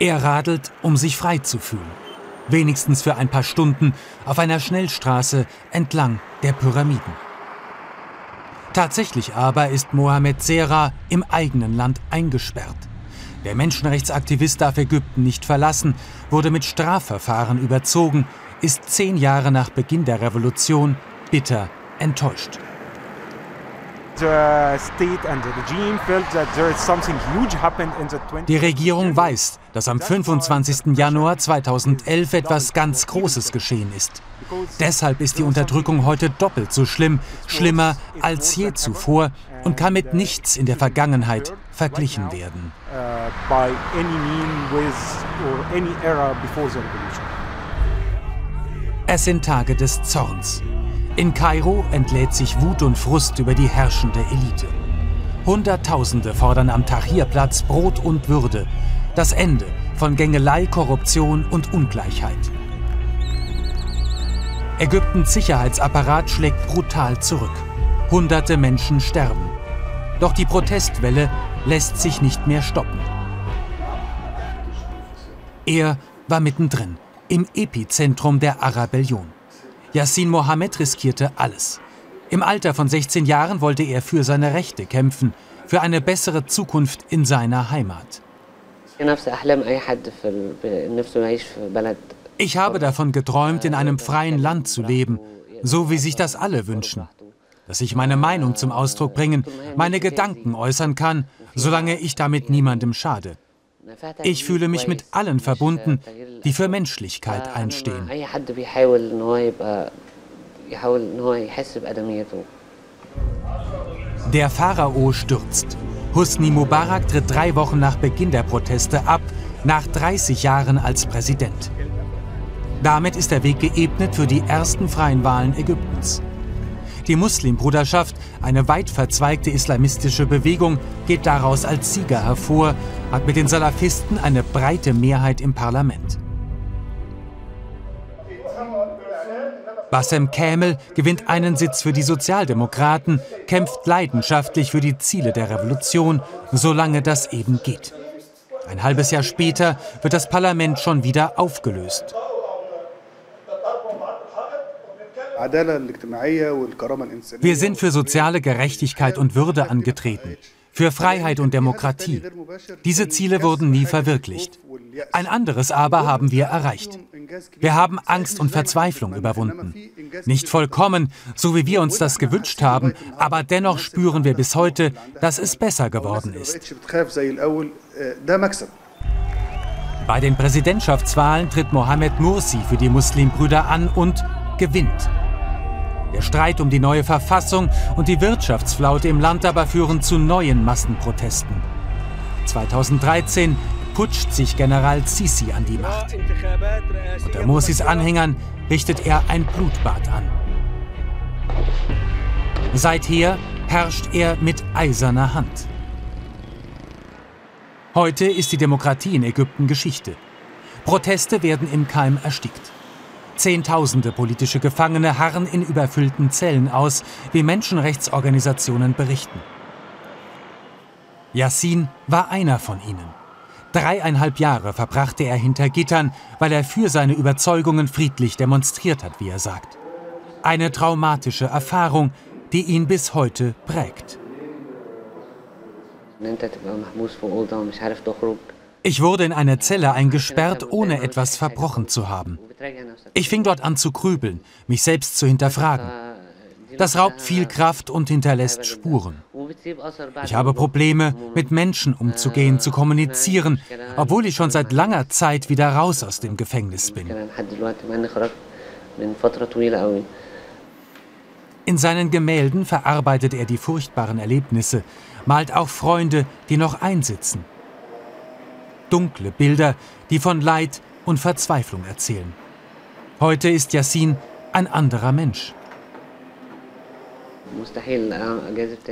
Er radelt, um sich frei zu fühlen. Wenigstens für ein paar Stunden auf einer Schnellstraße entlang der Pyramiden. Tatsächlich aber ist Mohamed Serra im eigenen Land eingesperrt. Der Menschenrechtsaktivist darf Ägypten nicht verlassen, wurde mit Strafverfahren überzogen, ist zehn Jahre nach Beginn der Revolution bitter enttäuscht. Die Regierung weiß, dass am 25. Januar 2011 etwas ganz Großes geschehen ist. Deshalb ist die Unterdrückung heute doppelt so schlimm, schlimmer als je zuvor und kann mit nichts in der Vergangenheit verglichen werden. Es sind Tage des Zorns. In Kairo entlädt sich Wut und Frust über die herrschende Elite. Hunderttausende fordern am Tahrirplatz Brot und Würde, das Ende von Gängelei, Korruption und Ungleichheit. Ägyptens Sicherheitsapparat schlägt brutal zurück. Hunderte Menschen sterben. Doch die Protestwelle lässt sich nicht mehr stoppen. Er war mittendrin, im Epizentrum der Arabellion. Yassin Mohammed riskierte alles. Im Alter von 16 Jahren wollte er für seine Rechte kämpfen, für eine bessere Zukunft in seiner Heimat. Ich habe davon geträumt, in einem freien Land zu leben, so wie sich das alle wünschen. Dass ich meine Meinung zum Ausdruck bringen, meine Gedanken äußern kann, solange ich damit niemandem schade. Ich fühle mich mit allen verbunden, die für Menschlichkeit einstehen. Der Pharao stürzt. Husni Mubarak tritt drei Wochen nach Beginn der Proteste ab, nach 30 Jahren als Präsident. Damit ist der Weg geebnet für die ersten freien Wahlen Ägyptens. Die Muslimbruderschaft, eine weit verzweigte islamistische Bewegung, geht daraus als Sieger hervor, hat mit den Salafisten eine breite Mehrheit im Parlament. Bassem Kämel gewinnt einen Sitz für die Sozialdemokraten, kämpft leidenschaftlich für die Ziele der Revolution, solange das eben geht. Ein halbes Jahr später wird das Parlament schon wieder aufgelöst. Wir sind für soziale Gerechtigkeit und Würde angetreten, für Freiheit und Demokratie. Diese Ziele wurden nie verwirklicht. Ein anderes aber haben wir erreicht. Wir haben Angst und Verzweiflung überwunden. Nicht vollkommen, so wie wir uns das gewünscht haben, aber dennoch spüren wir bis heute, dass es besser geworden ist. Bei den Präsidentschaftswahlen tritt Mohamed Mursi für die Muslimbrüder an und gewinnt. Der Streit um die neue Verfassung und die Wirtschaftsflaute im Land aber führen zu neuen Massenprotesten. 2013 putscht sich General Sisi an die Macht. Unter Mursis Anhängern richtet er ein Blutbad an. Seither herrscht er mit eiserner Hand. Heute ist die Demokratie in Ägypten Geschichte. Proteste werden im Keim erstickt. Zehntausende politische Gefangene harren in überfüllten Zellen aus, wie Menschenrechtsorganisationen berichten. Yassin war einer von ihnen. Dreieinhalb Jahre verbrachte er hinter Gittern, weil er für seine Überzeugungen friedlich demonstriert hat, wie er sagt. Eine traumatische Erfahrung, die ihn bis heute prägt. Ich wurde in eine Zelle eingesperrt, ohne etwas verbrochen zu haben. Ich fing dort an zu grübeln, mich selbst zu hinterfragen. Das raubt viel Kraft und hinterlässt Spuren. Ich habe Probleme, mit Menschen umzugehen, zu kommunizieren, obwohl ich schon seit langer Zeit wieder raus aus dem Gefängnis bin. In seinen Gemälden verarbeitet er die furchtbaren Erlebnisse, malt auch Freunde, die noch einsitzen dunkle Bilder, die von Leid und Verzweiflung erzählen. Heute ist Yassin ein anderer Mensch.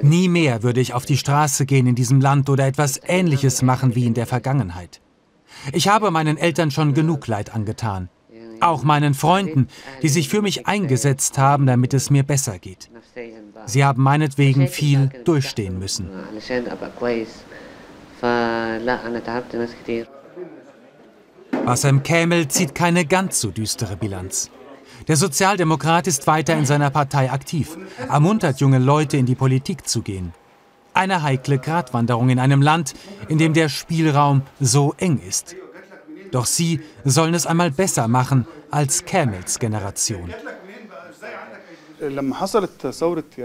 Nie mehr würde ich auf die Straße gehen in diesem Land oder etwas Ähnliches machen wie in der Vergangenheit. Ich habe meinen Eltern schon genug Leid angetan. Auch meinen Freunden, die sich für mich eingesetzt haben, damit es mir besser geht. Sie haben meinetwegen viel durchstehen müssen. Bassem Kamel zieht keine ganz so düstere Bilanz. Der Sozialdemokrat ist weiter in seiner Partei aktiv, ermuntert junge Leute in die Politik zu gehen. Eine heikle Gratwanderung in einem Land, in dem der Spielraum so eng ist. Doch sie sollen es einmal besser machen als Camels Generation.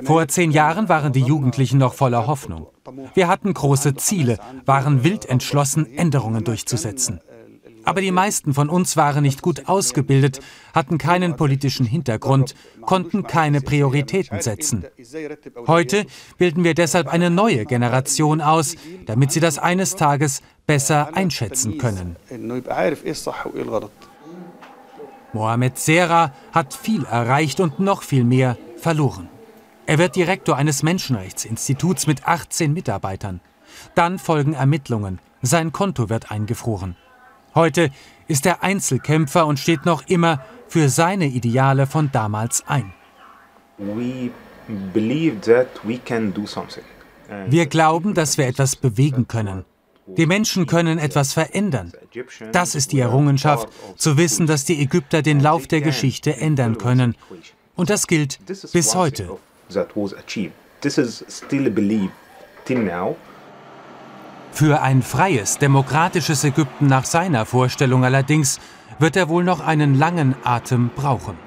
Vor zehn Jahren waren die Jugendlichen noch voller Hoffnung. Wir hatten große Ziele, waren wild entschlossen, Änderungen durchzusetzen. Aber die meisten von uns waren nicht gut ausgebildet, hatten keinen politischen Hintergrund, konnten keine Prioritäten setzen. Heute bilden wir deshalb eine neue Generation aus, damit sie das eines Tages besser einschätzen können. Mohamed Serra hat viel erreicht und noch viel mehr verloren. Er wird Direktor eines Menschenrechtsinstituts mit 18 Mitarbeitern. Dann folgen Ermittlungen. Sein Konto wird eingefroren. Heute ist er Einzelkämpfer und steht noch immer für seine Ideale von damals ein. Wir glauben, dass wir etwas bewegen können. Die Menschen können etwas verändern. Das ist die Errungenschaft, zu wissen, dass die Ägypter den Lauf der Geschichte ändern können. Und das gilt bis heute. Für ein freies, demokratisches Ägypten nach seiner Vorstellung allerdings wird er wohl noch einen langen Atem brauchen.